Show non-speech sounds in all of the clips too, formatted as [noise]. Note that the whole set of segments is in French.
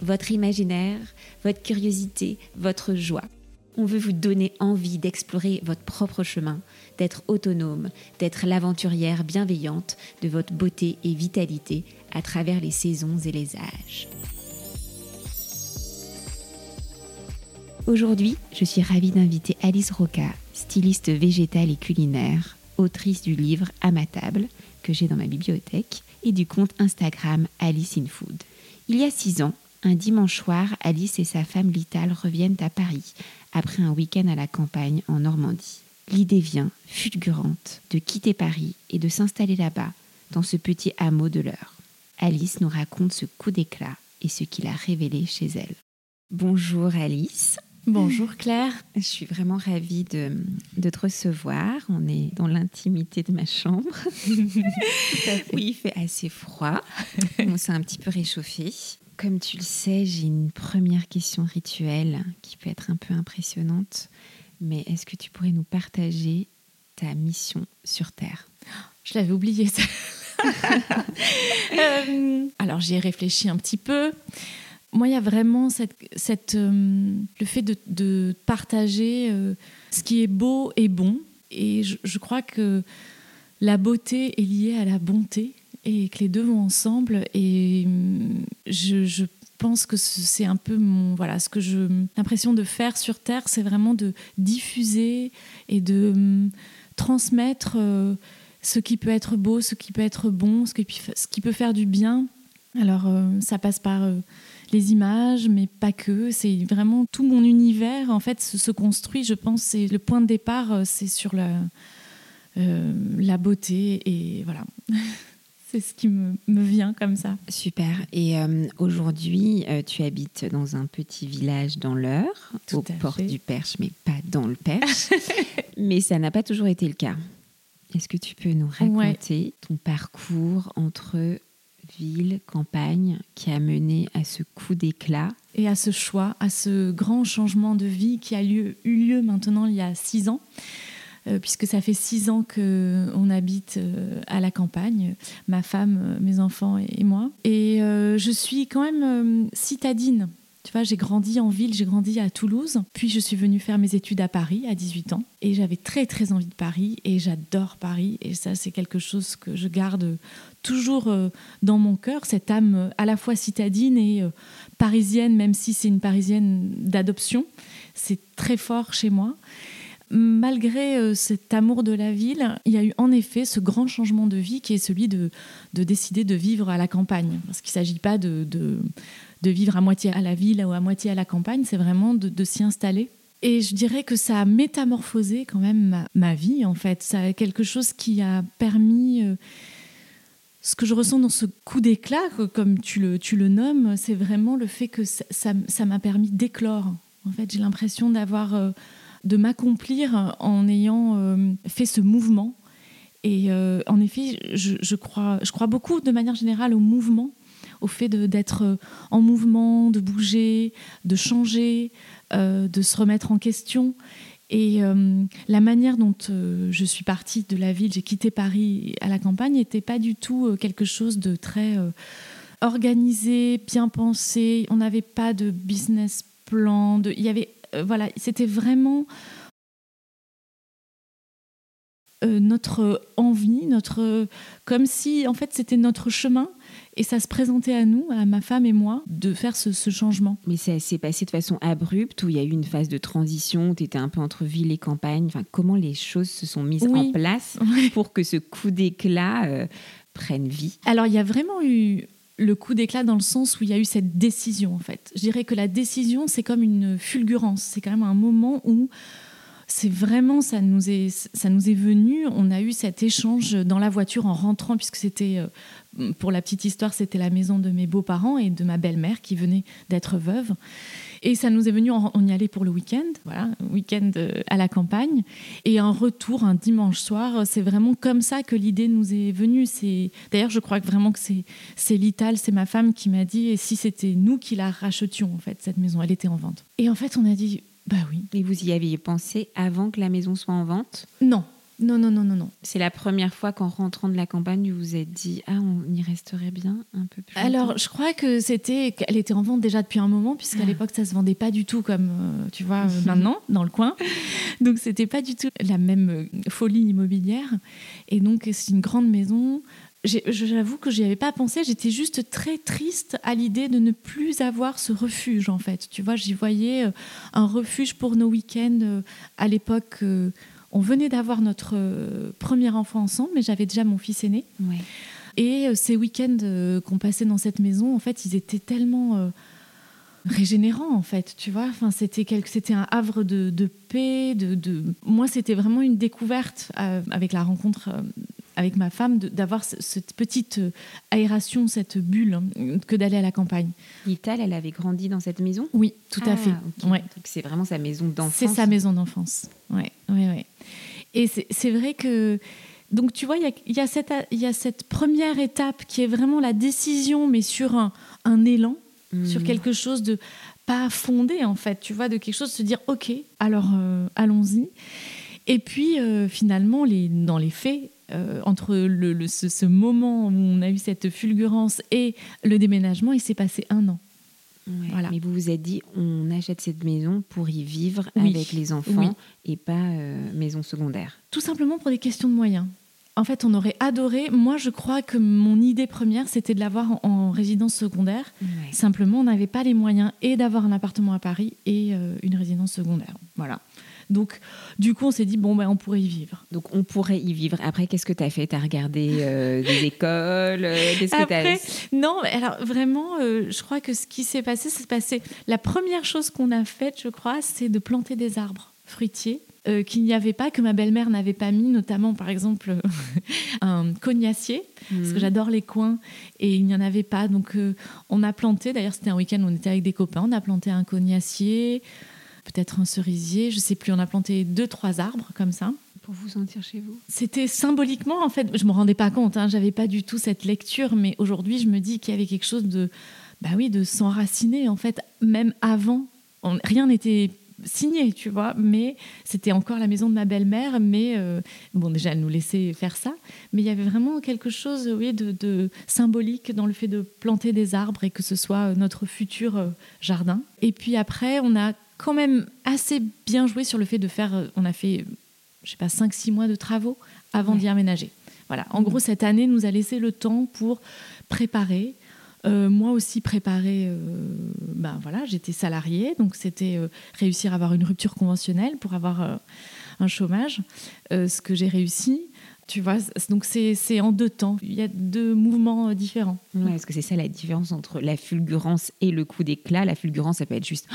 votre imaginaire, votre curiosité, votre joie. On veut vous donner envie d'explorer votre propre chemin, d'être autonome, d'être l'aventurière bienveillante de votre beauté et vitalité à travers les saisons et les âges. Aujourd'hui, je suis ravie d'inviter Alice Roca, styliste végétale et culinaire, autrice du livre À ma table, que j'ai dans ma bibliothèque, et du compte Instagram Alice in Food. Il y a six ans, un dimanche soir, Alice et sa femme Lital reviennent à Paris après un week-end à la campagne en Normandie. L'idée vient, fulgurante, de quitter Paris et de s'installer là-bas, dans ce petit hameau de l'heure. Alice nous raconte ce coup d'éclat et ce qu'il a révélé chez elle. Bonjour Alice. Bonjour Claire. Je suis vraiment ravie de, de te recevoir. On est dans l'intimité de ma chambre. [laughs] oui, il fait assez froid. On s'est un petit peu réchauffé. Comme tu le sais, j'ai une première question rituelle qui peut être un peu impressionnante. Mais est-ce que tu pourrais nous partager ta mission sur Terre? Je l'avais oublié ça. [laughs] Euh, alors j'y ai réfléchi un petit peu. Moi, il y a vraiment cette, euh, le fait de, partager euh, ce qui est beau et bon. Et je, crois que la beauté est liée à la bonté et que les deux vont ensemble. Et hum, je, pense que c'est un peu mon voilà ce que je l'impression de faire sur terre, c'est vraiment de diffuser et de hum, transmettre euh, ce qui peut être beau, ce qui peut être bon, ce qui, peut faire du bien. Alors ça passe par les images, mais pas que. C'est vraiment tout mon univers en fait se, construit. Je pense c'est le point de départ, euh, c'est sur la euh, la beauté et voilà. [laughs] c'est ce qui me, vient comme ça. Super. Et euh, aujourd'hui, tu habites dans un petit village dans l'Eure, au port du Perche, mais pas dans le Perche. [laughs] mais ça n'a pas toujours été le cas. Est-ce que tu peux nous raconter ton parcours entre ville, campagne, qui a mené à ce coup d'éclat? Et à ce choix, à ce grand changement de vie qui a lieu, eu lieu maintenant il y a six ans. Euh, puisque ça fait six ans qu'on habite euh, à la campagne, ma femme, euh, mes enfants et, moi. Et je suis quand même citadine. Tu vois, j'ai grandi en ville, j'ai grandi à Toulouse, puis je suis venue faire mes études à Paris à 18 ans. Et j'avais très très envie de Paris et j'adore Paris. Et ça, c'est quelque chose que je garde toujours dans mon cœur, cette âme à la fois citadine et parisienne, même si c'est une parisienne d'adoption. C'est très fort chez moi. Malgré cet amour de la ville, il y a eu en effet ce grand changement de vie qui est celui de, décider de vivre à la campagne. Parce qu'il ne s'agit pas de, vivre à moitié à la ville ou à moitié à la campagne, c'est vraiment de, s'y installer. Et je dirais que ça a métamorphosé quand même ma, vie, en fait. Ça quelque chose qui a permis ce que je ressens dans ce coup d'éclat, comme tu le, tu le nommes, c'est vraiment le fait que ça m'a permis d'éclore. En fait, j'ai l'impression d'avoir, euh, de m'accomplir en ayant euh, fait ce mouvement. Et euh, en effet, je, crois, je crois beaucoup de manière générale au mouvement, au fait d'être en mouvement, de bouger, de changer, de se remettre en question. Et euh, la manière dont euh, je suis partie de la ville, j'ai quitté Paris à la campagne, n'était pas du tout euh, quelque chose de très organisé, bien pensé. On n'avait pas de business plan. Il y avait, voilà, c'était vraiment notre envie, notre, comme si en fait c'était notre chemin et ça se présentait à nous, à ma femme et moi, de faire ce, changement. Mais ça s'est passé de façon abrupte, où il y a eu une phase de transition, où tu étais un peu entre ville et campagne. Enfin, comment les choses se sont mises en place pour que ce coup d'éclat euh, prenne vie? Alors, il y a vraiment eu le coup d'éclat dans le sens où il y a eu cette décision, en fait. Je dirais que la décision, c'est comme une fulgurance. C'est quand même un moment où c'est vraiment, ça nous, est, ça nous est venu. On a eu cet échange dans la voiture en rentrant, puisque c'était, euh, pour la petite histoire, c'était la maison de mes beaux-parents et de ma belle-mère qui venait d'être veuve. Et ça nous est venu, on y allait pour le week-end, voilà, week-end euh, à la campagne. Et un retour un dimanche soir, c'est vraiment comme ça que l'idée nous est venue. C'est D'ailleurs, je crois que vraiment que c'est, c'est Lital, c'est ma femme qui m'a dit, et si c'était nous qui la rachetions, en fait, cette maison, elle était en vente. Et en fait, on a dit, bah oui. Et vous y aviez pensé avant que la maison soit en vente? Non, non, non, non, non, non. C'est la première fois qu'en rentrant de la campagne, vous vous êtes dit ah on y resterait bien un peu plus. Alors je crois que c'était qu'elle était en vente déjà depuis un moment puisqu'à ah. l'époque ça se vendait pas du tout comme euh, tu vois euh, [laughs] maintenant dans le coin. Donc c'était pas du tout la même euh, folie immobilière et donc c'est une grande maison. J'avoue que j'y avais pas pensé. J'étais juste très triste à l'idée de ne plus avoir ce refuge en fait. Tu vois, j'y voyais un refuge pour nos week-ends à l'époque on venait d'avoir notre euh, premier enfant ensemble, mais j'avais déjà mon fils aîné. Et euh, ces week-ends euh, qu'on passait dans cette maison, en fait, ils étaient tellement régénérants, en fait, tu vois. Enfin, c'était c'était un havre de, paix. De, Moi, c'était vraiment une découverte avec la rencontre avec ma femme d'avoir cette petite aération, cette bulle, hein, que d'aller à la campagne. Lital, elle avait grandi dans cette maison? Oui, tout à ah, fait. Ouais. C'est vraiment sa maison d'enfance. C'est sa maison d'enfance. Ouais, ouais, ouais. Et c'est vrai que. Donc, tu vois, il y, y, a cette, y a cette première étape qui est vraiment la décision, mais sur un, un élan, sur hmm. quelque chose de pas fondé, en fait, tu vois, de quelque chose de se dire, OK, alors euh, allons-y. Et puis, euh, finalement, les, dans les faits, euh, entre le, ce, moment où on a eu cette fulgurance et le déménagement, il s'est passé un an. Voilà. Mais vous vous êtes dit, on achète cette maison pour y vivre avec les enfants et pas euh, maison secondaire. Tout simplement pour des questions de moyens. En fait, on aurait adoré. Moi, je crois que mon idée première, c'était de l'avoir en, résidence secondaire. Simplement, on n'avait pas les moyens et d'avoir un appartement à Paris et euh, une résidence secondaire. Voilà. Donc, du coup, on s'est dit, bon, ben, on pourrait y vivre. Donc, on pourrait y vivre. Après, qu'est-ce que tu as fait? Tu as regardé euh, des [laughs] écoles euh, Qu'est-ce que Non, alors vraiment, euh, je crois que ce qui s'est passé, c'est passé. La première chose qu'on a faite, je crois, c'est de planter des arbres fruitiers. qu'il n'y avait pas, que ma belle-mère n'avait pas mis, notamment par exemple [laughs] un cognacier, parce que mhm. j'adore les coins, et il n'y en avait pas. Donc on a planté, d'ailleurs c'était un week-end, on était avec des copains, on a planté un cognacier, peut-être un cerisier, je sais plus. On a planté deux, trois arbres comme ça. Pour vous sentir chez vous C'était symboliquement, en fait, je me rendais pas compte, hein, j'avais pas du tout cette lecture, mais aujourd'hui, je me dis qu'il y avait quelque chose de, bah oui, de s'enraciner, en fait, même avant. rien n'était signé, tu vois, mais c'était encore la maison de ma belle-mère, mais euh, bon, déjà, elle nous laissait faire ça, mais il y avait vraiment quelque chose, oui, de, de, symbolique dans le fait de planter des arbres et que ce soit notre futur euh, jardin. Et puis après, on a quand même assez bien joué sur le fait de faire. Euh, on a fait, je sais pas, 5-6 mois de travaux avant d'y aménager. Voilà. En gros, cette année nous a laissé le temps pour préparer. Euh, moi aussi préparer, euh, ben voilà, j'étais salariée, donc c'était réussir à avoir une rupture conventionnelle pour avoir un chômage, ce que j'ai réussi. Tu vois, donc c'est en deux temps. Il y a deux mouvements différents. Ouais, Est-ce que c'est ça la différence entre la fulgurance et le coup d'éclat La fulgurance, ça peut être juste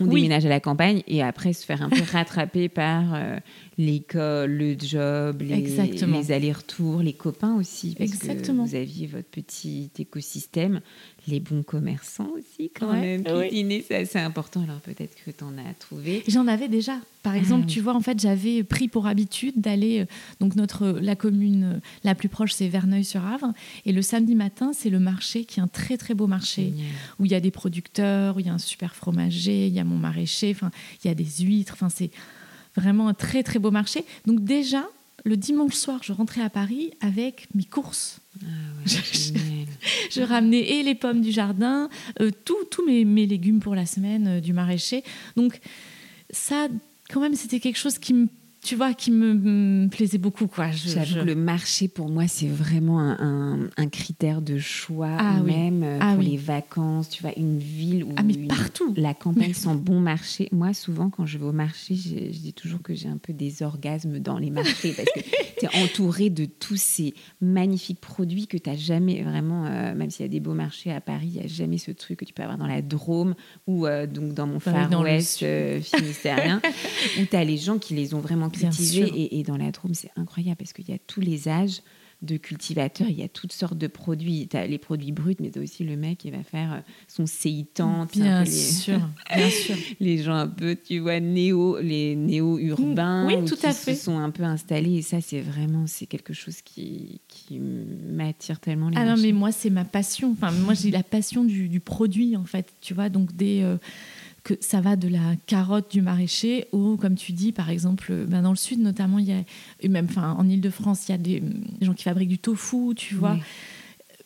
on déménage à la campagne et après se faire un peu rattraper [laughs] par euh, l'école, le job, les, allers-retours, les copains aussi. Parce Exactement. Que vous aviez votre petit écosystème les bons commerçants aussi, quand même. Cuisiner, c'est assez important. Alors peut-être que tu en as trouvé. J'en avais déjà. Par ah exemple, tu vois, en fait, j'avais pris pour habitude d'aller. Euh, donc, notre, la commune euh, la plus proche, c'est Verneuil-sur-Avre. Et le samedi matin, c'est le marché, qui est un très, très beau marché, où il y a des producteurs, où il y a un super fromager, il y a mon maraîcher, enfin, il y a des huîtres. Enfin, c'est vraiment un très, très beau marché. Donc, déjà, le dimanche soir, je rentrais à Paris avec mes courses. Ah [laughs] je, ramenais et les pommes du jardin, euh, tous mes, légumes pour la semaine euh, du maraîcher. Donc ça, quand même, c'était quelque chose qui me tu vois, qui me, plaisait beaucoup. Quoi. Je, le marché, pour moi, c'est vraiment un, un, critère de choix, ah même euh, ah pour les vacances. Tu vois, une ville où ah, mais partout. la campagne sent bon marché. Moi, souvent, quand je vais au marché, je, dis toujours que j'ai un peu des orgasmes dans les marchés parce que [laughs] tu es entouré de tous ces magnifiques produits que tu n'as jamais vraiment, euh, même s'il y a des beaux marchés à Paris, il n'y a jamais ce truc que tu peux avoir dans la Drôme ou euh, donc dans mon Far West finistérien, [laughs] où tu as les gens qui les ont vraiment et, dans la Drôme, c'est incroyable parce qu'il y a tous les âges de cultivateurs, il y a toutes sortes de produits. Tu as les produits bruts, mais tu as aussi le mec qui va faire euh, son séitant. Bien les... sûr, [laughs] bien sûr. les gens un peu, tu vois, néo, les néo-urbains oui, tout qui à se sont un peu installés. Et ça, c'est vraiment, c'est quelque chose qui, qui m'attire tellement. Les ah non, mais moi, c'est ma passion. Enfin, moi, j'ai la passion du, produit, en fait. Tu vois, donc des... Euh, que ça va de la carotte du maraîcher ou, comme tu dis, par exemple, ben dans le sud notamment, il y a, et même enfin, en Ile-de-France, il y a des, gens qui fabriquent du tofu, tu vois.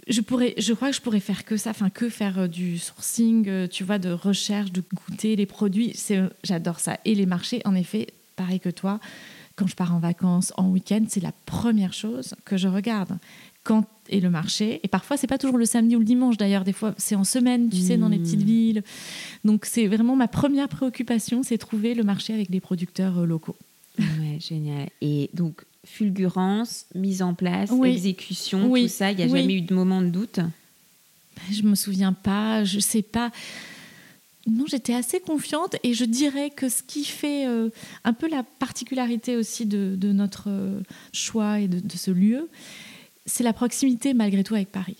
Je, pourrais, je crois que je pourrais faire que ça, enfin que faire euh, du sourcing, euh, tu vois, de recherche, de goûter les produits. J'adore ça. Et les marchés, en effet, pareil que toi, quand je pars en vacances, en week-end, c'est la première chose que je regarde quand est le marché. Et parfois, c'est pas toujours le samedi ou le dimanche d'ailleurs. Des fois, c'est en semaine, tu sais, dans les petites mmh. villes. Donc, c'est vraiment ma première préoccupation, c'est trouver le marché avec des producteurs euh, locaux. Ouais, génial. Et donc, fulgurance, mise en place, exécution, tout ça, il n'y a jamais eu de moment de doute? Je me souviens pas, je sais pas. Non, j'étais assez confiante et je dirais que ce qui fait euh, un peu la particularité aussi de, notre euh, choix et de, de ce lieu, c'est la proximité malgré tout avec Paris.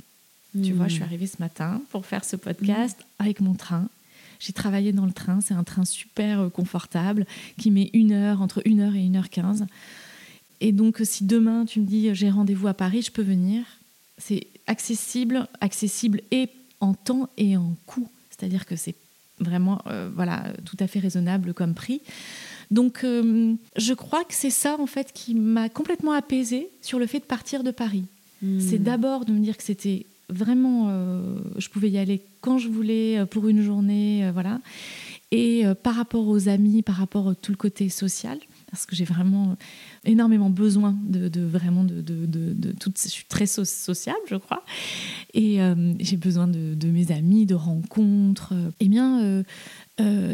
Tu vois, je suis hmm. arrivée ce matin pour faire ce podcast avec mon train. J'ai travaillé dans le train, c'est un train super euh, confortable qui met une heure, entre une heure et une heure quinze. Et donc, si demain tu me dis j'ai rendez-vous à Paris, je peux venir. C'est accessible, accessible et en temps et en coût. C'est-à-dire que c'est vraiment euh, voilà, tout à fait raisonnable comme prix. Donc, euh, je crois que c'est ça, en fait, qui m'a complètement apaisée sur le fait de partir de Paris. Hmm. C'est d'abord de me dire que c'était vraiment, euh, je pouvais y aller quand je voulais euh, pour une journée, voilà. Et par rapport aux amis, par rapport à tout le côté social, parce que j'ai vraiment énormément besoin de, vraiment de, de, de, Je suis très sociable, je crois, et j'ai besoin de, mes amis, de rencontres. Eh bien, euh,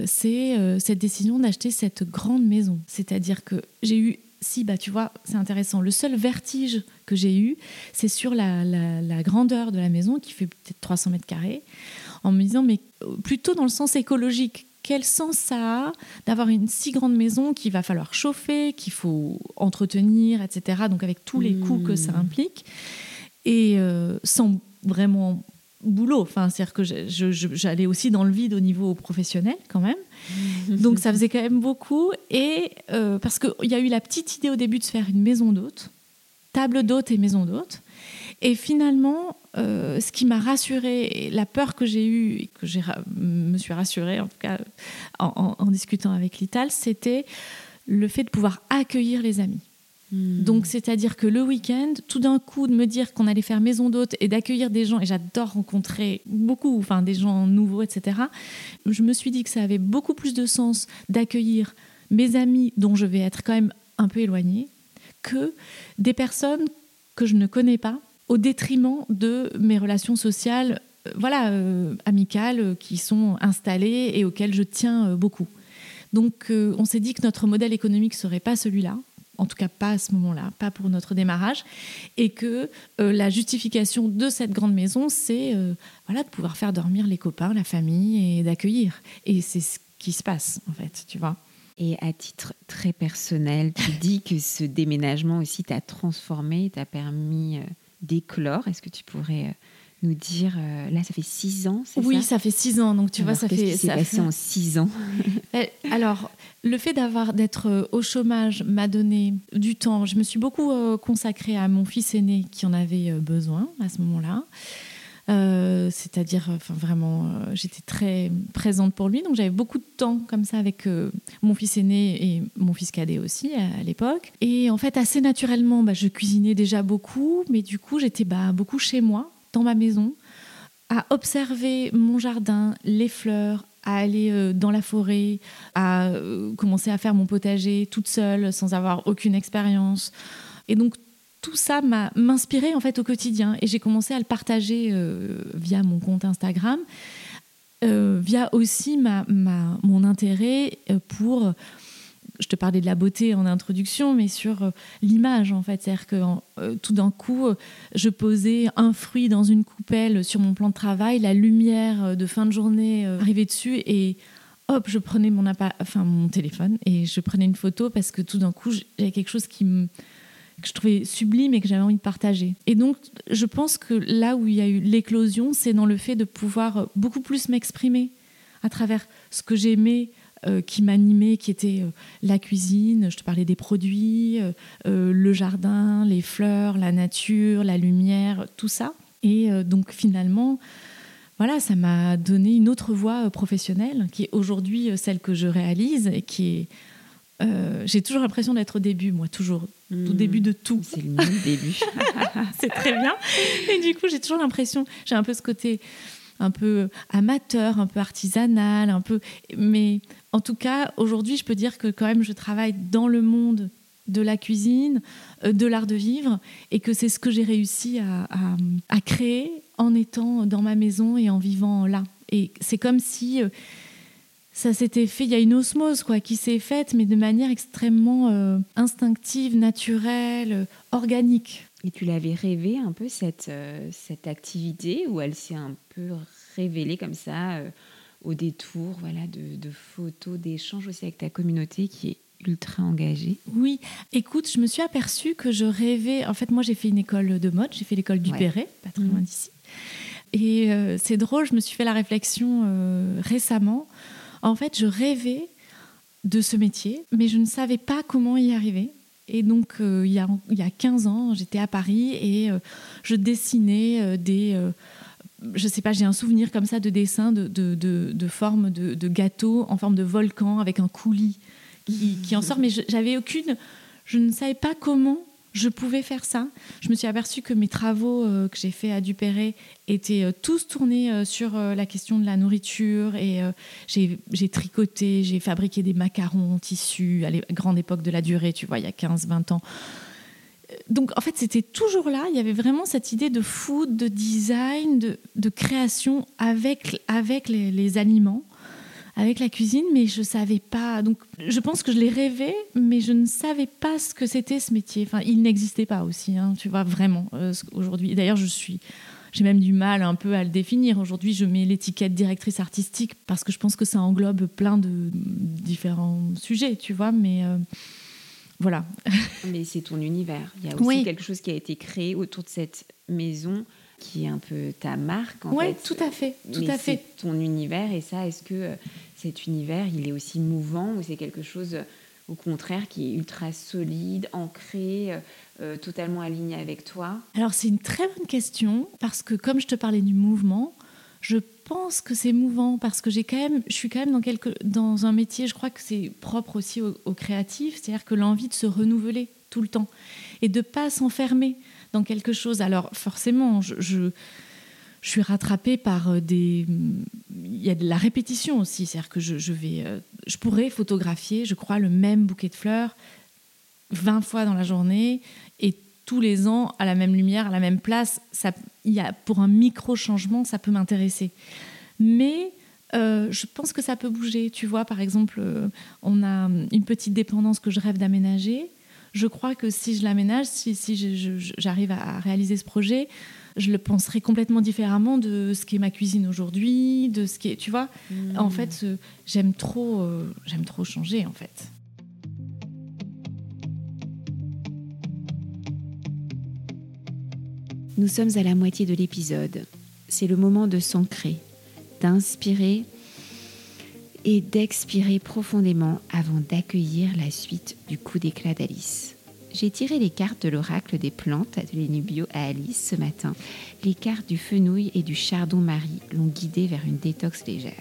c'est euh, cette décision d'acheter cette grande maison. C'est-à-dire que j'ai eu, si, bah tu vois, c'est intéressant, le seul vertige que j'ai eu, c'est sur la, grandeur de la maison, qui fait peut-être 300 mètres carrés, en me disant, mais euh, plutôt dans le sens écologique. Quel sens ça a d'avoir une si grande maison qu'il va falloir chauffer, qu'il faut entretenir, etc. Donc avec tous les coûts que ça mmh. implique. Et sans vraiment boulot. Enfin, c'est-à-dire que j'allais aussi dans le vide au niveau professionnel quand même. [laughs] Donc ça faisait quand même beaucoup. Et euh, parce qu'il y a eu la petite idée au début de se faire une maison d'hôte, table d'hôte et maison d'hôte. Et finalement, euh, ce qui m'a rassurée, la peur que j'ai eue, et que je me suis rassurée en tout cas en, en discutant avec Lital, c'était le fait de pouvoir accueillir les amis. Hmm. Donc, c'est-à-dire que le week-end, tout d'un coup, de me dire qu'on allait faire maison d'hôte et d'accueillir des gens, et j'adore rencontrer beaucoup, enfin, des gens nouveaux, etc. Je me suis dit que ça avait beaucoup plus de sens d'accueillir mes amis dont je vais être quand même un peu éloignée que des personnes que je ne connais pas au détriment de mes relations sociales, euh, voilà, euh, amicales, euh, qui sont installées et auxquelles je tiens beaucoup. Donc, on s'est dit que notre modèle économique serait pas celui-là en tout cas pas à ce moment-là, pas pour notre démarrage, et que euh, la justification de cette grande maison, c'est euh, voilà de pouvoir faire dormir les copains, la famille et d'accueillir. Et c'est ce qui se passe en fait, tu vois. Et à titre très personnel, tu [laughs] dis que ce déménagement aussi t'a transformé, t'a permis euh, d'éclore. Est-ce que tu pourrais nous dire, euh, là, ça fait six ans, c'est oui, ça Oui, ça fait six ans. Donc, tu vois, ça fait. Qui s'est passé en six ans [laughs] eh, Alors, le fait d'avoir d'être euh, au chômage m'a donné du temps. Je me suis beaucoup euh, consacrée à mon fils aîné qui en avait besoin à ce moment-là. c'est-à-dire, enfin vraiment, j'étais très présente pour lui, donc j'avais beaucoup de temps comme ça avec mon fils aîné et mon fils cadet aussi à, l'époque. Et en fait, assez naturellement, bah, je cuisinais déjà beaucoup, mais du coup, j'étais bah, beaucoup chez moi dans ma maison, à observer mon jardin, les fleurs, à aller euh, dans la forêt, à euh, commencer à faire mon potager toute seule, sans avoir aucune expérience. Et donc tout ça m'a m'inspirait en fait au quotidien et j'ai commencé à le partager euh, via mon compte Instagram, via aussi ma, ma, mon intérêt pour je te parlais de la beauté en introduction, mais sur euh, l'image en fait. C'est-à-dire que euh, tout d'un coup, euh, je posais un fruit dans une coupelle sur mon plan de travail, la lumière de fin de journée arrivait dessus et hop, je prenais mon, enfin, mon téléphone et je prenais une photo parce que tout d'un coup, j'avais quelque chose qui que je trouvais sublime et que j'avais envie de partager. Et donc, je pense que là où il y a eu l'éclosion, c'est dans le fait de pouvoir beaucoup plus m'exprimer à travers ce que j'aimais qui m'animait, qui était euh, la cuisine, je te parlais des produits, euh, le jardin, les fleurs, la nature, la lumière, tout ça. Et donc finalement, voilà, ça m'a donné une autre voie professionnelle qui est aujourd'hui celle que je réalise et qui est j'ai toujours l'impression d'être au début, moi, toujours, au hmm. début de tout. C'est le même début. [laughs] c'est très bien. Et du coup, j'ai toujours l'impression, j'ai un peu ce côté un peu amateur, un peu artisanal, un peu. Mais en tout cas, aujourd'hui, je peux dire que quand même, je travaille dans le monde de la cuisine, euh, de l'art de vivre, et que c'est ce que j'ai réussi à, créer en étant dans ma maison et en vivant là. Et c'est comme si euh, ça s'était fait, il y a une osmose quoi, qui s'est faite, mais de manière extrêmement euh, instinctive, naturelle, organique. Et tu l'avais rêvé un peu cette, cette activité, où elle s'est un peu révélée comme ça au détour voilà, de, photos, d'échanges aussi avec ta communauté qui est ultra engagée. Oui, écoute, je me suis aperçue que je rêvais. En fait, moi, j'ai fait une école de mode, j'ai fait l'école du Perret, pas très loin mhm. d'ici. Et euh, c'est drôle, je me suis fait la réflexion euh, récemment. En fait, je rêvais de ce métier, mais je ne savais pas comment y arriver. Et donc, euh, il, y a, il y a 15 ans, j'étais à Paris et je dessinais des je sais pas, j'ai un souvenir comme ça de dessin de, de, de, forme de, de, gâteau en forme de volcan avec un coulis qui, en sort, mais j'avais aucune, je ne savais pas comment je pouvais faire ça. Je me suis aperçue que mes travaux euh, que j'ai fait à Dupéré étaient euh, tous tournés euh, sur la question de la nourriture et j'ai tricoté, j'ai fabriqué des macarons en tissu à la grande époque de la durée, tu vois, il y a 15-20 ans donc en fait, c'était toujours là. Il y avait vraiment cette idée de food, de design, de, création avec, avec les, aliments, avec la cuisine, mais je ne savais pas. Donc je pense que je l'ai rêvé, mais je ne savais pas ce que c'était ce métier. Enfin, il n'existait pas aussi, hein, tu vois, vraiment, euh, aujourd'hui. D'ailleurs, je suis. J'ai même du mal un peu à le définir. Aujourd'hui, je mets l'étiquette directrice artistique parce que je pense que ça englobe plein de différents sujets, tu vois, mais. Euh, voilà. [laughs] Mais c'est ton univers. Il y a aussi quelque chose qui a été créé autour de cette maison qui est un peu ta marque. Oui, tout à fait. Tout à fait. ton univers. Et ça, est-ce que euh, cet univers, il est aussi mouvant ou c'est quelque chose, euh, au contraire, qui est ultra solide, ancré, euh, totalement aligné avec toi? Alors, c'est une très bonne question parce que, comme je te parlais du mouvement, je pense que c'est mouvant parce que j'ai quand même, je suis quand même dans, un métier, je crois que c'est propre aussi aux, créatifs, c'est-à-dire que l'envie de se renouveler tout le temps et de pas s'enfermer dans quelque chose. Alors forcément, je, je, suis rattrapée par euh, des... Il y a de la répétition aussi, c'est-à-dire que je, je, vais, euh, je pourrais photographier, je crois, le même bouquet de fleurs 20 fois dans la journée et tous les ans à la même lumière, à la même place, ça, y a, pour un micro-changement, ça peut m'intéresser. Mais euh, je pense que ça peut bouger. Tu vois, par exemple, euh, on a une petite dépendance que je rêve d'aménager. Je crois que si je l'aménage, si, si j'arrive à réaliser ce projet, je le penserai complètement différemment de ce qu'est ma cuisine aujourd'hui, de ce qui est, tu vois. Mmh. En fait, euh, j'aime trop, j'aime trop changer, en fait. Nous sommes à la moitié de l'épisode. C'est le moment de s'ancrer, d'inspirer et d'expirer profondément avant d'accueillir la suite du coup d'éclat d'Alice. J'ai tiré les cartes de l'oracle des plantes Atelier Nubio à Alice ce matin. Les cartes du fenouil et du chardon-marie l'ont guidée vers une détox légère.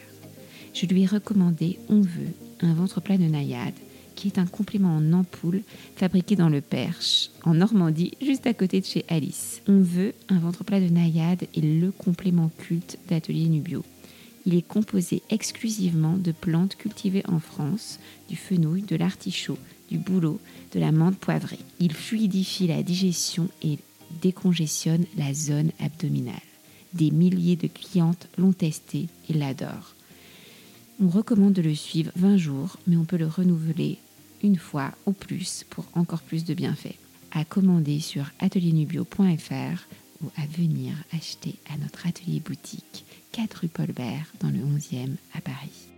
Je lui ai recommandé On veut un ventre plat de naïade qui est un complément en ampoule fabriqué dans le Perche, en Normandie, juste à côté de chez Alice. On veut un ventre plat de naïade et le complément culte d'Atelier Nubio. Il est composé exclusivement de plantes cultivées en France, du fenouil, de l'artichaut, du bouleau, de la menthe poivrée. Il fluidifie la digestion et décongestionne la zone abdominale. Des milliers de clientes l'ont testé et l'adorent. On recommande de le suivre 20 jours, mais on peut le renouveler une fois ou plus pour encore plus de bienfaits. À commander sur atelierNubio.fr ou à venir acheter à notre atelier boutique 4 rue Paul Bert dans le 11e à Paris.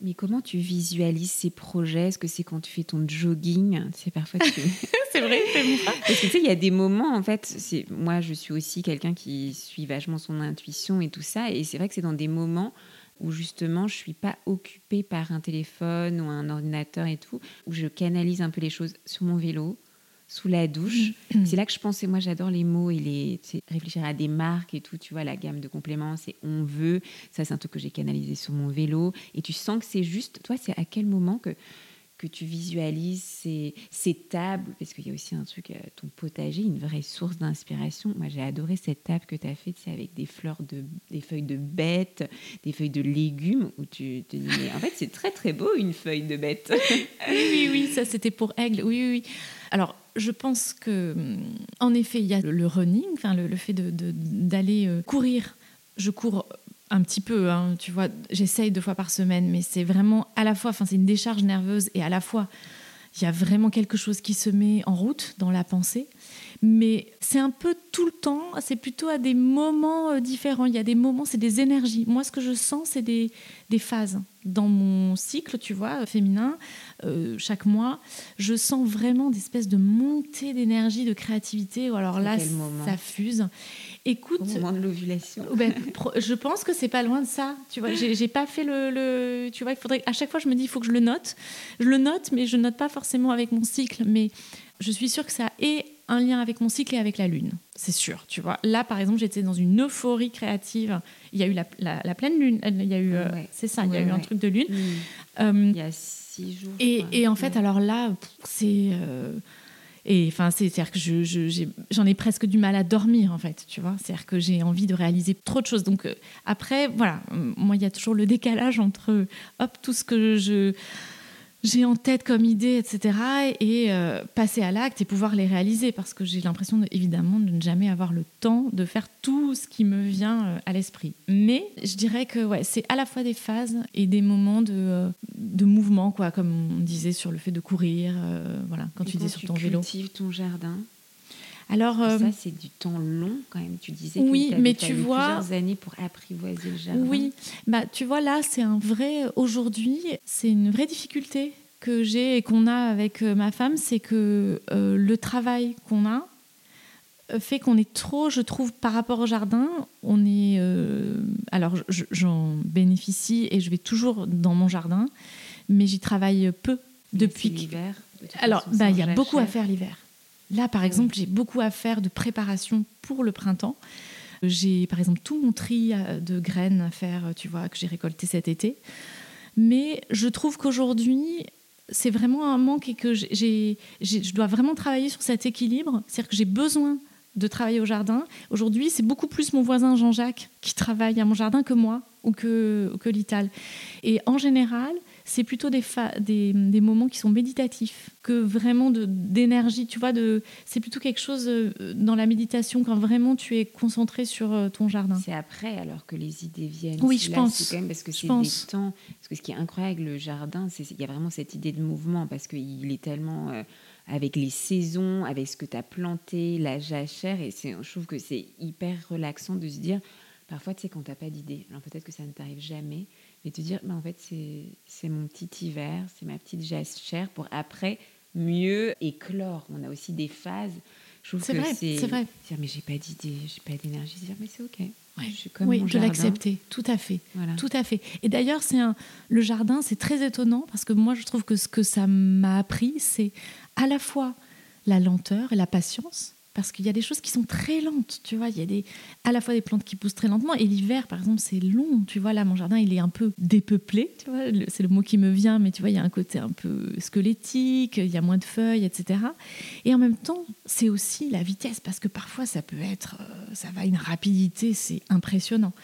Mais comment tu visualises ces projets? Est-ce que c'est quand tu fais ton jogging? C'est parfois [laughs] c'est vrai, Parce que tu sais, il y a des moments, en fait, c'est moi, je suis aussi quelqu'un qui suit vachement son intuition et tout ça. Et c'est vrai que c'est dans des moments où justement je suis pas occupée par un téléphone ou un ordinateur et tout, où je canalise un peu les choses sur mon vélo, sous la douche. Mm. c'est là que je pensais, moi j'adore les mots et les, réfléchir à des marques et tout, tu vois, la gamme de compléments, c'est on veut. Ça, c'est un truc que j'ai canalisé sur mon vélo. Et tu sens que c'est juste, toi, c'est à quel moment que que tu visualises ces, tables, parce qu'il y a aussi un truc, euh, ton potager, une vraie source d'inspiration. Moi, j'ai adoré cette table que tu as faite, c'est avec des fleurs, de, des feuilles de bête, des feuilles de légumes, où tu te dis, en fait, c'est très très beau une feuille de bête. [laughs] oui, oui, oui, ça c'était pour aigle, oui, oui. Alors, je pense que, en effet, il y a le, running, le, fait d'aller de, euh, courir. Je cours un petit peu, hein, tu vois, j'essaye deux fois par semaine, mais c'est vraiment à la fois, enfin c'est une décharge nerveuse et à la fois il y a vraiment quelque chose qui se met en route dans la pensée. Mais c'est un peu tout le temps, c'est plutôt à des moments euh, différents. Il y a des moments, c'est des énergies. Moi, ce que je sens, c'est des, des phases. Dans mon cycle, tu vois, féminin, euh, chaque mois, je sens vraiment des espèces de montées d'énergie, de créativité. Alors là, ça fuse. Écoute, au moment de l'ovulation. Ben, je pense que c'est pas loin de ça. Tu vois, j'ai pas fait le, Tu vois, il faudrait. À chaque fois, je me dis, il faut que je le note. Je le note, mais je note pas forcément avec mon cycle. Mais je suis sûre que ça ait un lien avec mon cycle et avec la lune. C'est sûr, tu vois. Là, par exemple, j'étais dans une euphorie créative. Il y a eu la, la, pleine lune. Il y a eu, euh, c'est ça. il y a eu un truc de lune. Euh, il y a six jours. Et, et en fait, alors là, c'est. Euh, et enfin, c'est-à-dire que j'en ai, presque du mal à dormir, en fait, tu vois. C'est-à-dire que j'ai envie de réaliser trop de choses. Donc, après, voilà, moi, il y a toujours le décalage entre, hop, tout ce que je j'ai en tête comme idée, etc. Et euh, passer à l'acte et pouvoir les réaliser parce que j'ai l'impression évidemment de ne jamais avoir le temps de faire tout ce qui me vient euh, à l'esprit. Mais je dirais que ouais, c'est à la fois des phases et des moments de, euh, de mouvement, quoi, comme on disait sur le fait de courir, voilà, quand tu dis sur ton vélo. Tu ton jardin? Alors, ça, euh, c'est du temps long quand même. Tu disais oui, que mais tu vois, plusieurs années pour apprivoiser le jardin. Oui, bah, tu vois, là, c'est un vrai. Aujourd'hui, c'est une vraie difficulté que j'ai et qu'on a avec euh, ma femme, c'est que euh, le travail qu'on a fait qu'on est trop, je trouve, par rapport au jardin, on est. alors, j'en bénéficie et je vais toujours dans mon jardin, mais j'y travaille peu depuis. l'hiver. Alors, bah, il y a beaucoup à faire l'hiver. Là, par exemple, j'ai beaucoup à faire de préparation pour le printemps. J'ai, par exemple, tout mon tri euh, de graines à faire, tu vois, que j'ai récolté cet été. Mais je trouve qu'aujourd'hui, c'est vraiment un manque et que je dois vraiment travailler sur cet équilibre. C'est-à-dire que j'ai besoin de travailler au jardin. Aujourd'hui, c'est beaucoup plus mon voisin Jean-Jacques qui travaille à mon jardin que moi ou que, que l'Ital. Et en général, c'est plutôt des, des, moments qui sont méditatifs que vraiment d'énergie. Tu vois, de, c'est plutôt quelque chose euh, dans la méditation quand vraiment tu es concentré sur euh, ton jardin. C'est après alors que les idées viennent. Oui, je pense. Quand même parce que c'est des temps. Parce que ce qui est incroyable avec le jardin, c'est il y a vraiment cette idée de mouvement parce qu'il est tellement. Euh, avec les saisons, avec ce que tu as planté, la jachère, et je trouve que c'est hyper relaxant de se dire, parfois, tu sais, quand tu n'as pas d'idée, alors peut-être que ça ne t'arrive jamais, et te dire, bah, en fait, c'est mon petit hiver, c'est ma petite jachère pour après mieux éclore. On a aussi des phases. Je trouve que c'est vrai. Dire, mais j'ai pas d'idée, j'ai pas d'énergie. Dire, mais c'est ok. Je suis comme oui, de l'accepter, tout à fait, voilà. tout à fait. Et d'ailleurs, c'est un le jardin, c'est très étonnant parce que moi, je trouve que ce que ça m'a appris, c'est à la fois la lenteur et la patience parce qu'il y a des choses qui sont très lentes, tu vois. Il y a des, à la fois des plantes qui poussent très lentement, et l'hiver, par exemple, c'est long, tu vois. Là, mon jardin, il est un peu dépeuplé, tu vois. C'est le mot qui me vient, mais tu vois, il y a un côté un peu squelettique, il y a moins de feuilles, etc. Et en même temps, c'est aussi la vitesse, parce que parfois, ça peut être, euh, ça va une rapidité, c'est impressionnant.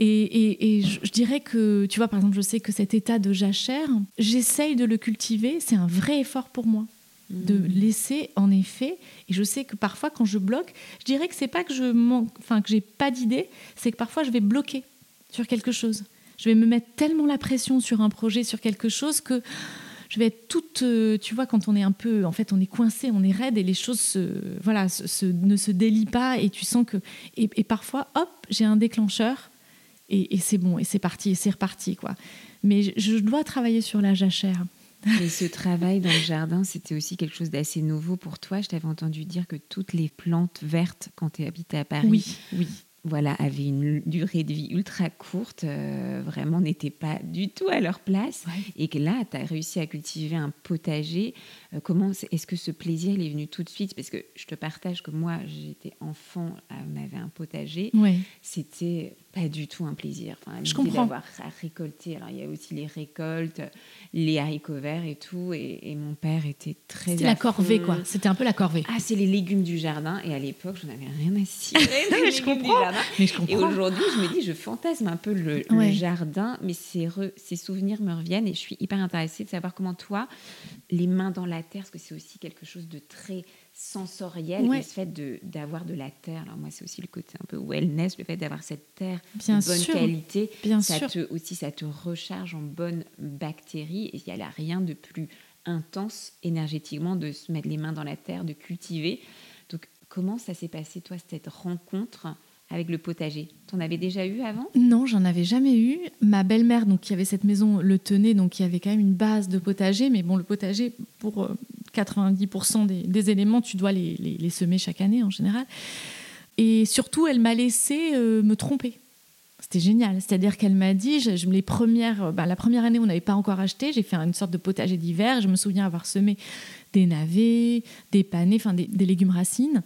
Et, je, dirais que, tu vois, par exemple, je sais que cet état de jachère, j'essaye de le cultiver, c'est un vrai effort pour moi de mmh. laisser en effet et je sais que parfois quand je bloque je dirais que c'est pas que je manque enfin que j'ai pas d'idée c'est que parfois je vais bloquer sur quelque chose je vais me mettre tellement la pression sur un projet sur quelque chose que je vais être toute euh, tu vois quand on est un peu en fait on est coincé on est raide et les choses voilà ne se délient pas et tu sens que et, et parfois hop j'ai un déclencheur et, c'est bon, et c'est parti, et c'est reparti, quoi. Mais je, dois travailler sur la jachère. [laughs] Et ce travail dans le jardin, c'était aussi quelque chose d'assez nouveau pour toi. Je t'avais entendu dire que toutes les plantes vertes, quand tu habitais à Paris, oui, oui voilà, avaient une durée de vie ultra courte, euh, vraiment n'étaient pas du tout à leur place. Et que là, tu as réussi à cultiver un potager. Euh, comment est-ce que ce plaisir il est venu tout de suite? Parce que je te partage que moi, j'étais enfant, on avait un potager. C'était pas du tout un plaisir. Enfin, je comprends. D'avoir à récolter. Alors, il y a aussi les récoltes, les haricots verts et tout. Et, mon père était très. C'était la corvée, quoi. C'était un peu la corvée. Ah, c'est les légumes du jardin. Et à l'époque, j'en avais rien à cirer. [laughs] je comprends. Mais je comprends. Et aujourd'hui, je me dis, je fantasme un peu le, jardin, mais ces, ces souvenirs me reviennent et je suis hyper intéressée de savoir comment toi, les mains dans la terre, parce que c'est aussi quelque chose de très sensoriel, et ce fait d'avoir de, la terre. Alors moi, c'est aussi le côté un peu wellness, le fait d'avoir cette terre Bien de bonne qualité. Bien ça sûr. Te, aussi, ça te recharge en bonnes bactéries et il n'y a rien de plus intense énergétiquement de se mettre les mains dans la terre, de cultiver. Donc, comment ça s'est passé, toi, cette rencontre? Avec le potager. T'en avais déjà eu avant? Non, j'en avais jamais eu. Ma belle-mère, donc qui avait cette maison, le tenait, donc il y avait quand même une base de potager. Mais bon, le potager, pour 90% euh, des, éléments, tu dois les, semer chaque année en général. Et surtout, elle m'a laissé euh, me tromper. C'était génial. C'est-à-dire qu'elle m'a dit, je, les premières, bah, la première année, on n'avait pas encore acheté. J'ai fait une sorte de potager d'hiver. Je me souviens avoir semé des navets, des panais, enfin des, des légumes racines.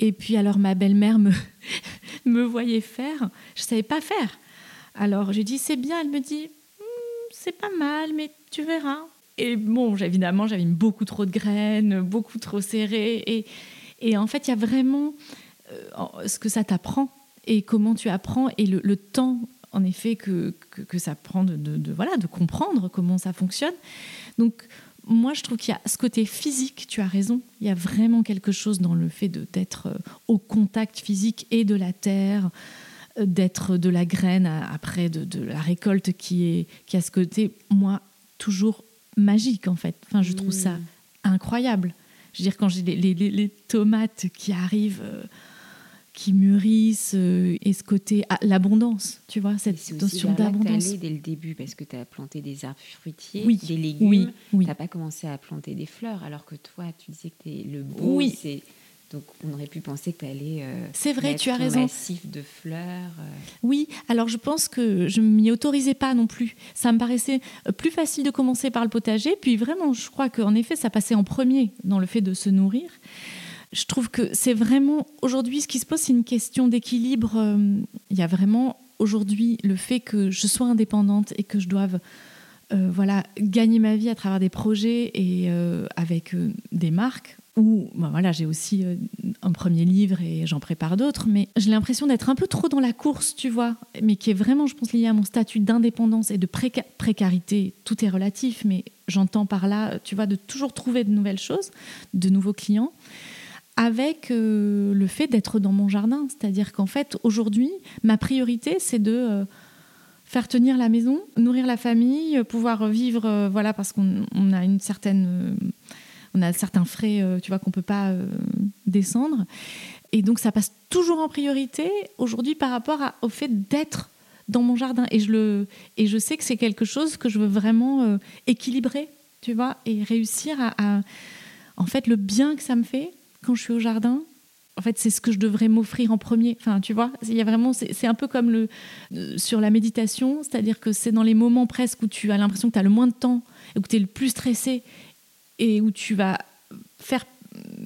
Et puis alors ma belle-mère me, [laughs] me voyait faire, je ne savais pas faire. Alors j'ai dit c'est bien, elle me dit hmm, c'est pas mal, mais tu verras. Et bon, évidemment, j'avais beaucoup trop de graines, beaucoup trop serrées. Et, et en fait, il y a vraiment euh, ce que ça t'apprend et comment tu apprends et le, temps, en effet, que, que, ça prend de, de, voilà, de comprendre comment ça fonctionne. Donc, moi, je trouve qu'il y a ce côté physique, tu as raison. Il y a vraiment quelque chose dans le fait d'être euh, au contact physique et de la terre, euh, d'être de la graine après de, la récolte qui, est, qui a ce côté, moi, toujours magique en fait. Enfin, je trouve ça mmh. incroyable. Je veux dire, quand j'ai les, les, tomates qui arrivent. Euh, qui mûrissent euh, et ce côté ah, l'abondance, tu vois, cette notion d'abondance. dès le début parce que tu as planté des arbres fruitiers, oui, des légumes, tu n'as pas commencé à planter des fleurs alors que toi tu disais que es le beau, oui. c'est donc on aurait pu penser que tu allais euh, C'est vrai, tu as raison. massif de fleurs. Euh. Oui, alors je pense que je m'y autorisais pas non plus. Ça me paraissait plus facile de commencer par le potager, puis vraiment je crois qu'en effet ça passait en premier dans le fait de se nourrir je trouve que c'est vraiment aujourd'hui ce qui se pose, c'est une question d'équilibre. Euh, il y a vraiment aujourd'hui le fait que je sois indépendante et que je doive euh, voilà gagner ma vie à travers des projets et euh, avec des marques. Ou ben voilà, j'ai aussi un premier livre et j'en prépare d'autres, mais j'ai l'impression d'être un peu trop dans la course, tu vois, mais qui est vraiment, je pense, lié à mon statut d'indépendance et de précarité. Tout est relatif, mais j'entends par là, tu vois, de toujours trouver de nouvelles choses, de nouveaux clients avec euh, le fait d'être dans mon jardin. C'est-à-dire qu'en fait, aujourd'hui, ma priorité, c'est de euh, faire tenir la maison, nourrir la famille, pouvoir vivre, euh, voilà, parce qu'on a une certaine, on a certains frais, tu vois, qu'on peut pas descendre. Et donc, ça passe toujours en priorité aujourd'hui par rapport au fait d'être dans mon jardin. Et je le, et je sais que c'est quelque chose que je veux vraiment équilibrer, tu vois, et réussir à, en fait, le bien que ça me fait quand je suis au jardin, en fait, c'est ce que je devrais m'offrir en premier. Enfin, tu vois, il y a vraiment, c'est un peu comme le euh, sur la méditation, c'est-à-dire que c'est dans les moments presque où tu as l'impression que tu as le moins de temps où tu es le plus stressé et où tu vas faire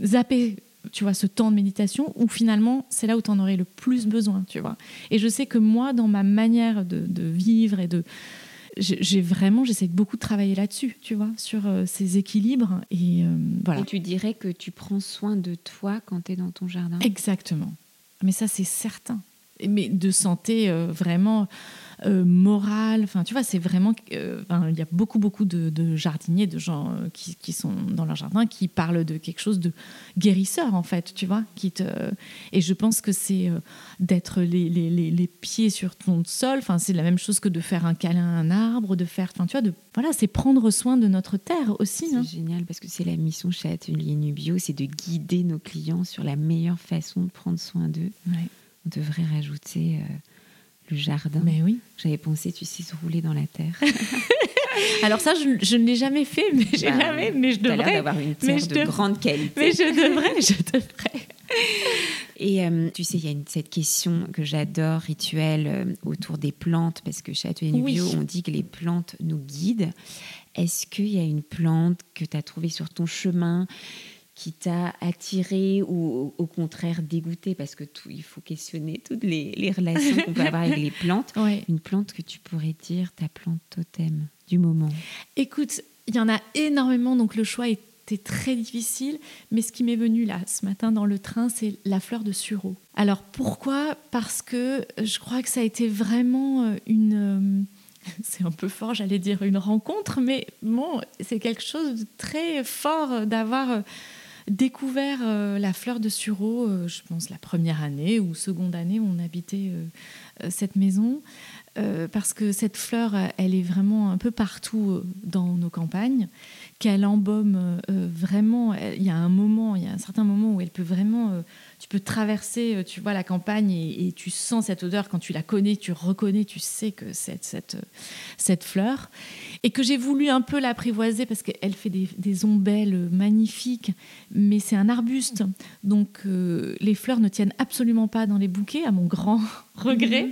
zapper tu vois, ce temps de méditation où finalement, c'est là où tu en aurais le plus besoin, tu vois. Et je sais que moi, dans ma manière de, vivre et de... J'ai vraiment, j'essaie beaucoup de travailler là-dessus, tu vois, sur euh, ces équilibres. Et euh, voilà. Et tu dirais que tu prends soin de toi quand tu es dans ton jardin? Exactement. Mais ça, c'est certain. Mais de santé euh, vraiment euh, morale. Enfin, tu vois, c'est vraiment. Euh, il y a beaucoup, beaucoup de, jardiniers, de gens qui, sont dans leur jardin, qui parlent de quelque chose de guérisseur, en fait, tu vois. Qui te, et je pense que c'est d'être les, les, les, pieds sur ton sol. Enfin, c'est la même chose que de faire un câlin à un arbre, de faire. Enfin, tu vois, de, voilà, c'est prendre soin de notre terre aussi. C'est hein. génial parce que c'est la mission chez Atelier Nubio, c'est de guider nos clients sur la meilleure façon de prendre soin d'eux. On devrait rajouter le jardin. Mais oui. J'avais pensé, tu sais, se rouler dans la terre. [laughs] Alors ça, je, ne l'ai jamais fait, mais j'ai bah, jamais, mais je devrais. d'avoir une terre de grande qualité. Mais je devrais, je [laughs] devrais. Et euh, tu sais, il y a cette question que j'adore, rituelle, euh, autour des plantes, parce que chez Atelier Nubio, on dit que les plantes nous guident. Est-ce qu'il y a une plante que tu as trouvée sur ton chemin qui t'a attiré ou au contraire dégoûté parce que tout, il faut questionner toutes les, relations qu'on peut avoir avec les plantes. [laughs] Une plante que tu pourrais dire ta plante totem du moment. Écoute, il y en a énormément, donc le choix était très difficile, mais ce qui m'est venu là ce matin dans le train, c'est la fleur de sureau. Alors pourquoi? Parce que je crois que ça a été vraiment euh, une euh, [laughs] c'est un peu fort, j'allais dire une rencontre, mais bon, c'est quelque chose de très fort d'avoir euh, découvert euh, la fleur de sureau, euh, je pense la première année ou seconde année où on habitait euh, cette maison, parce que cette fleur, elle est vraiment un peu partout dans nos campagnes, qu'elle embaume vraiment. Il y a un moment, il y a un certain moment où elle peut vraiment tu peux traverser, tu vois, la campagne et, tu sens cette odeur quand tu la connais, tu reconnais, tu sais que c'est cette, cette fleur et que j'ai voulu un peu l'apprivoiser parce qu'elle fait des, ombelles magnifiques, mais c'est un arbuste. Donc euh, les fleurs ne tiennent absolument pas dans les bouquets, à mon grand [laughs] regret.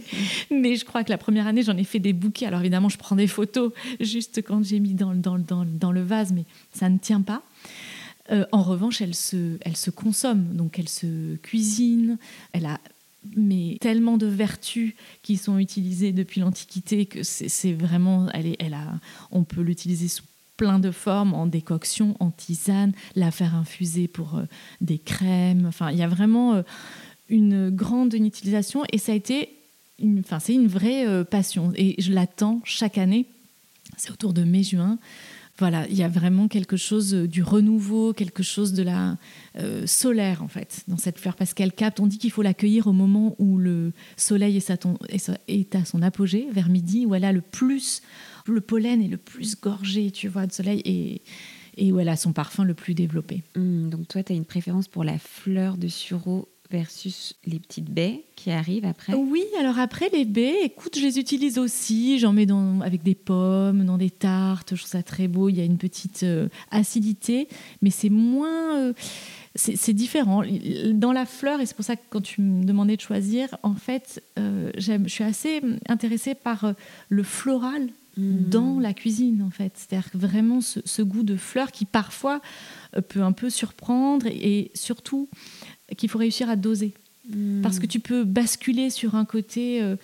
Mhm. Mais je crois que la première année, j'en ai fait des bouquets. Alors évidemment, je prends des photos juste quand j'ai mis dans, dans, dans, dans le vase, mais ça ne tient pas. Euh, en revanche, elle se, elle se consomme, donc elle se cuisine, elle a mais tellement de vertus qui sont utilisées depuis l'Antiquité que c'est vraiment, elle elle a, on peut l'utiliser sous plein de formes, en décoction, en tisane, la faire infuser pour euh, des crèmes. Enfin, il y a vraiment euh, une grande utilisation et ça a été, enfin, c'est une vraie passion et je l'attends chaque année. C'est autour de mai-juin voilà, il y a vraiment quelque chose euh, du renouveau, quelque chose de la euh, solaire en fait dans cette fleur parce qu'elle capte. On dit qu'il faut l'accueillir au moment où le soleil est, à son apogée, vers midi, où elle a le plus, le pollen est le plus gorgé, tu vois, de soleil et, et où elle a son parfum le plus développé. Mmh, donc toi, tu as une préférence pour la fleur de sureau versus les petites baies qui arrivent après Oui, alors après les baies, écoute, je les utilise aussi. J'en mets dans, avec des pommes, dans des tartes. Je trouve ça très beau. Il y a une petite euh, acidité, mais c'est moins. Euh, c'est différent. Dans la fleur, et c'est pour ça que quand tu me demandais de choisir, en fait, euh, je suis assez intéressée par le floral hmm. dans la cuisine, en fait. C'est-à-dire vraiment ce, ce, goût de fleur qui parfois peut un peu surprendre et surtout qu'il faut réussir à doser. Hmm. Parce que tu peux basculer sur un côté euh,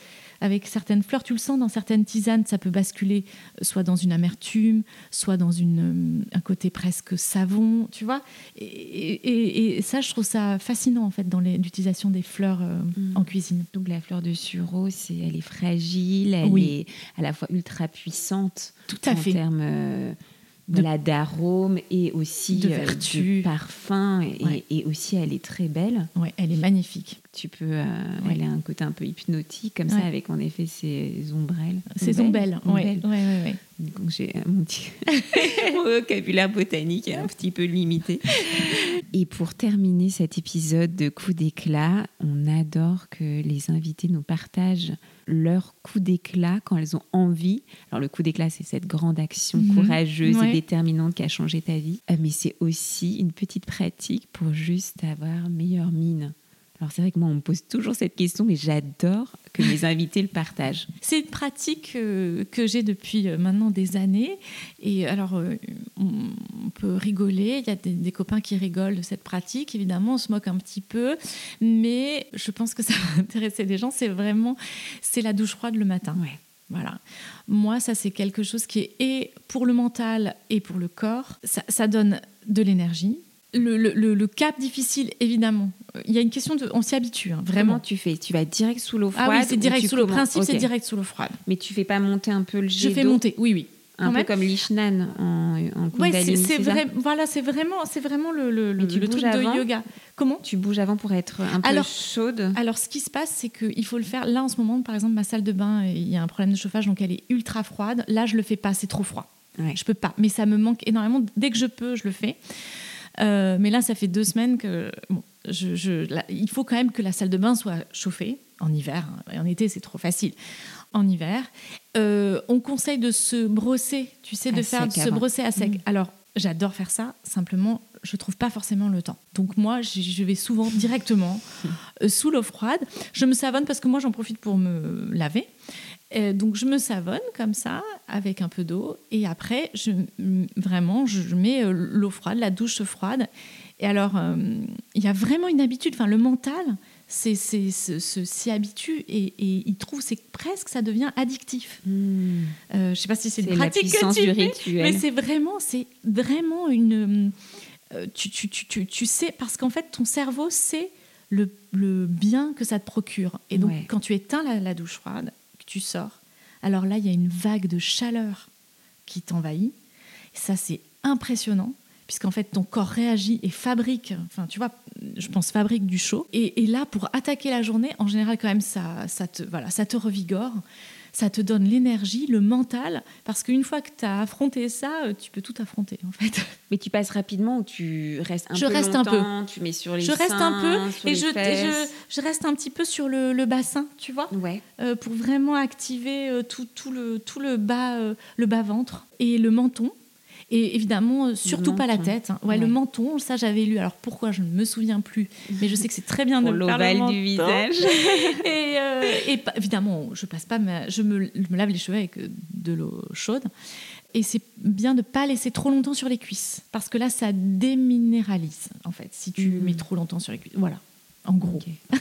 avec certaines fleurs, tu le sens dans certaines tisanes, ça peut basculer euh, soit dans une amertume, soit dans une, euh, un côté presque savon, tu vois. Et, ça, je trouve ça fascinant en fait dans l'utilisation des fleurs hmm. en cuisine. Donc la fleur de sureau, c'est, elle est fragile, elle est à la fois ultra puissante Tout à en fait. termes de la d'arôme et aussi de, euh, vertu. parfum et, aussi elle est très belle. Ouais, elle est magnifique. Tu peux, euh, elle a un côté un peu hypnotique comme ça avec en effet ses ombrelles. Ses ombelles, oui. Ouais, ouais, Donc j'ai mon, petit... [laughs] mon vocabulaire botanique est un petit peu limité. Et pour terminer cet épisode de coup d'éclat, on adore que les invités nous partagent leur coup d'éclat quand elles ont envie. Alors le coup d'éclat, c'est cette grande action mhm. courageuse et déterminante qui a changé ta vie. Euh, mais c'est aussi une petite pratique pour juste avoir meilleure mine Alors c'est vrai que moi, on me pose toujours cette question, mais j'adore que mes [laughs] invités le partagent. C'est une pratique euh, que j'ai depuis euh, maintenant des années. Et alors, euh, on peut rigoler. Il y a des, des, copains qui rigolent de cette pratique. Évidemment, on se moque un petit peu. Mais je pense que ça va [laughs] intéresser des gens. C'est vraiment, c'est la douche froide le matin. Ouais. Voilà. Moi, ça, c'est quelque chose qui est et pour le mental et pour le corps. Ça, ça donne de l'énergie, le, le, le, cap difficile, évidemment. Il y a une question de. On s'y habitue, hein, vraiment. Comment tu fais? Tu vas direct sous l'eau froide Ah oui, c'est direct sous l'eau. Le principe, okay. c'est direct sous l'eau froide. Mais tu fais pas monter un peu le jet Je fais monter, oui, oui. Un peu comme l'Ishnan en, en Oui, c'est vrai, voilà, c'est vraiment, c'est vraiment le, le, le truc avant, de yoga. Comment? Tu bouges avant pour être un peu alors, chaude? Alors, ce qui se passe, c'est qu'il faut le faire. Là, en ce moment, par exemple, ma salle de bain, il y a un problème de chauffage, donc elle est ultra froide. Là, je le fais pas, c'est trop froid. Ouais. Je peux pas. Mais ça me manque énormément. Dès que je peux, je le fais. Euh, mais là, ça fait deux semaines que bon, je, je, là, il faut quand même que la salle de bain soit chauffée en hiver. Hein, et en été, c'est trop facile. En hiver, euh, on conseille de se brosser, tu sais, de faire de se brosser à sec. Mmh. Alors, j'adore faire ça. Simplement, je trouve pas forcément le temps. Donc moi, je vais souvent directement [laughs] euh, sous l'eau froide. Je me savonne parce que moi, j'en profite pour me laver. Et donc je me savonne comme ça avec un peu d'eau et après je vraiment je mets euh, l'eau froide, la douche froide. Et alors euh, il y a vraiment une habitude. Enfin le mental c'est s'y habitue et, et, il trouve c'est presque ça devient addictif. Mmh. Euh, je sais pas si c'est une pratique la que tu du fais, rituel. mais c'est vraiment c'est vraiment une euh, tu, tu, tu, tu, sais parce qu'en fait ton cerveau sait le, le, bien que ça te procure et donc Ouais. quand tu éteins la, la douche froide tu sors. Alors là il y a une vague de chaleur qui t'envahit. Ça c'est impressionnant puisqu'en fait ton corps réagit et fabrique, enfin tu vois, je pense fabrique du chaud. Et, et, là, pour attaquer la journée, en général quand même ça, ça te, voilà, ça te revigore, ça te donne l'énergie, le mental, parce qu'une fois que tu as affronté ça, tu peux tout affronter en fait. Mais tu passes rapidement ou tu restes un je peu reste longtemps, un peu. tu mets sur les Je reste seins, un peu et je, et fesses. je, je, reste un petit peu sur le, le bassin, tu vois, Ouais. euh, pour vraiment activer euh, tout, tout, le, tout le bas, euh, le bas ventre et le menton. Et évidemment, surtout pas la tête. hein. Ouais, Ouais. le menton, ça j'avais lu. Alors pourquoi je ne me souviens plus, mais je sais que c'est très bien de l'ovale du visage. [laughs] Et, euh, et évidemment, je passe pas, ma- je me, je me lave les cheveux avec euh, de l'eau chaude. Et c'est bien de pas laisser trop longtemps sur les cuisses, parce que là, ça déminéralise en fait. Si tu Mhm. mets trop longtemps sur les cuisses, voilà. En gros. Ok. [laughs]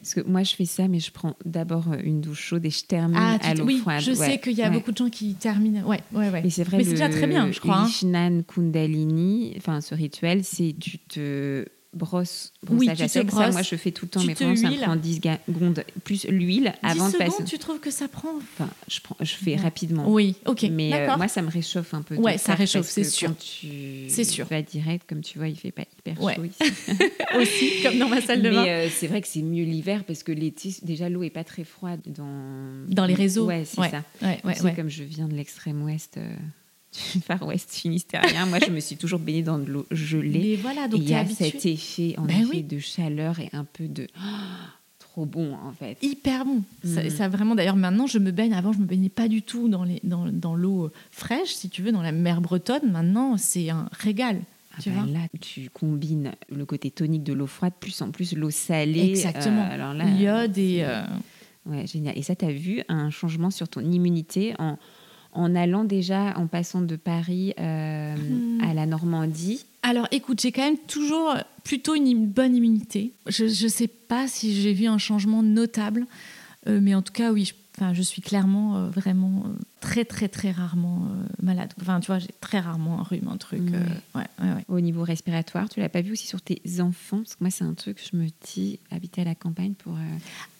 Parce que moi, je fais ça, mais je prends d'abord euh, une douche chaude et je termine Ah, à l'eau oui, froide. je ouais. sais qu'il y a Ouais. beaucoup de gens qui terminent. Ouais, ouais, ouais. Mais c'est vrai, Mais c'est déjà très bien, je crois, hein. Kundalini, enfin ce rituel, c'est tu te brosses Oui, brossage tu à sec. Ça, moi, je fais tout le temps, tu mais te vraiment, ça me prend 10 ga- secondes plus l'huile 10 avant de passer. tu trouves que ça prend Enfin, je, prends, je fais Ouais. rapidement. Oui, ok. Mais euh, moi, ça me réchauffe un peu. Ouais, ça réchauffe, c'est sûr. C'est sûr. vas direct, comme tu vois, il fait pas hyper Ouais. chaud ici. [laughs] aussi, comme dans ma salle de bain. Mais euh, c'est vrai que c'est mieux l'hiver parce que l'été, déjà, l'eau est pas très froide dans Dans les réseaux. Ouais, c'est ça. Ouais, ouais. comme je viens de l'extrême ouest, euh, du far ouest finistérien, moi je me suis toujours baignée dans de l'eau gelée. Mais voilà, donc il y a cet effet, en Ben effet, oui. de chaleur et un peu de. [gasps] trop bon en fait. hyper bon. Ça, Mhm. ça vraiment, d'ailleurs, maintenant, je me baigne. Avant, je me baignais pas du tout dans, les, dans, dans l'eau fraîche, si tu veux, dans la mer bretonne. Maintenant, c'est un régal. Ah tu bah vois là, tu combines le côté tonique de l'eau froide, plus en plus l'eau salée. Exactement. Euh, alors là, L'iode et. euh, Ouais, génial. Et ça, tu as vu un changement sur ton immunité en, en allant déjà, en passant de Paris euh, Hmm. à la Normandie. Alors, écoute, j'ai quand même toujours plutôt une bonne immunité. Je ne sais pas si j'ai vu un changement notable, euh, mais en tout cas, oui, je, enfin, je suis clairement euh, vraiment euh, très, très, très rarement euh, malade. Enfin, tu vois, j'ai très rarement un rhume, un truc. Ouais. euh, ouais, ouais, ouais. Au niveau respiratoire, tu l'as pas vu aussi sur tes enfants? Parce que moi, c'est un truc, je me dis, habiter à la campagne pour.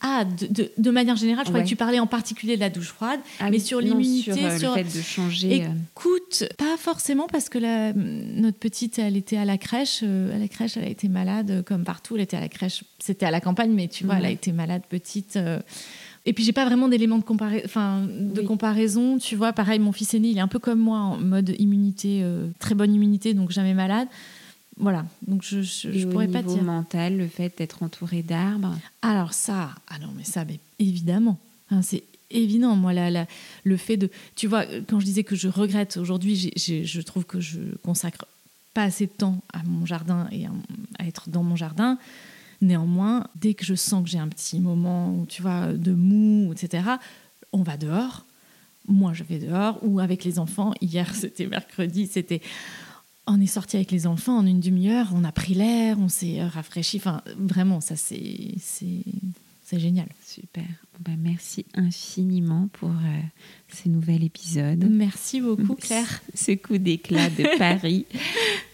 Ah, de, de- de manière générale, je crois que tu parlais en particulier de la douche froide. Ah mais oui, sur l'immunité, sur, sur- le fait de changer. Écoute, pas forcément parce que la- notre petite, elle était à la crèche. à la crèche, elle a été malade comme partout. Elle était à la crèche. C'était à la campagne, mais tu vois, elle a été malade petite. Et puis j'ai pas vraiment d'éléments de, compara- enfin, de Oui. comparaison. Tu vois, pareil, mon fils aîné, il est un peu comme moi en mode immunité, euh, très bonne immunité, donc jamais malade. Voilà, donc je, je, et je au pourrais pas niveau dire. mental, le fait d'être entouré d'arbres? Alors ça, ah non mais ça, mais évidemment, c'est évident. Moi, la, la- le fait de, tu vois, quand je disais que je regrette aujourd'hui, je trouve que je consacre pas assez de temps à mon jardin et à, à être dans mon jardin. Néanmoins, dès que je sens que j'ai un petit moment, tu vois, de mou, etc., on va dehors. Moi, je vais dehors ou avec les enfants. Hier, [laughs] c'était mercredi, c'était on est sorti avec les enfants en une demi-heure, on a pris l'air, on s'est rafraîchi. Enfin, vraiment, ça, c'est, c'est, génial. Super. Ben, merci infiniment pour euh, ce nouvel épisode. Merci beaucoup, Claire. Ce coup d'éclat de [laughs] Paris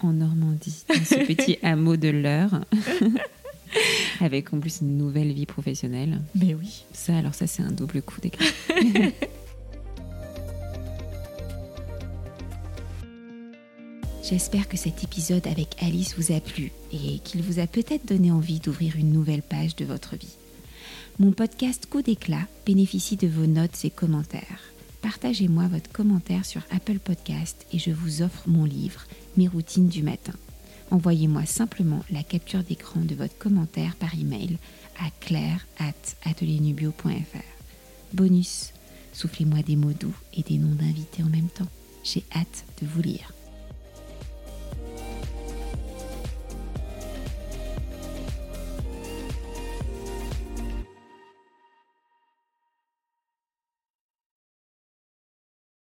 en Normandie, dans ce petit hameau de l'Eure. [laughs] [laughs] Avec en plus une nouvelle vie professionnelle. Mais oui. Ça, alors ça, c'est un double coup d'éclat. [laughs] J'espère que cet épisode avec Alice vous a plu et qu'il vous a peut-être donné envie d'ouvrir une nouvelle page de votre vie. Mon podcast Coup d'éclat bénéficie de vos notes et commentaires. Partagez-moi votre commentaire sur Apple Podcast et je vous offre mon livre Mes routines du matin. Envoyez-moi simplement la capture d'écran de votre commentaire par email à claire@atelierNubio.fr. Bonus, soufflez-moi des mots doux et des noms d'invités en même temps. J'ai hâte de vous lire.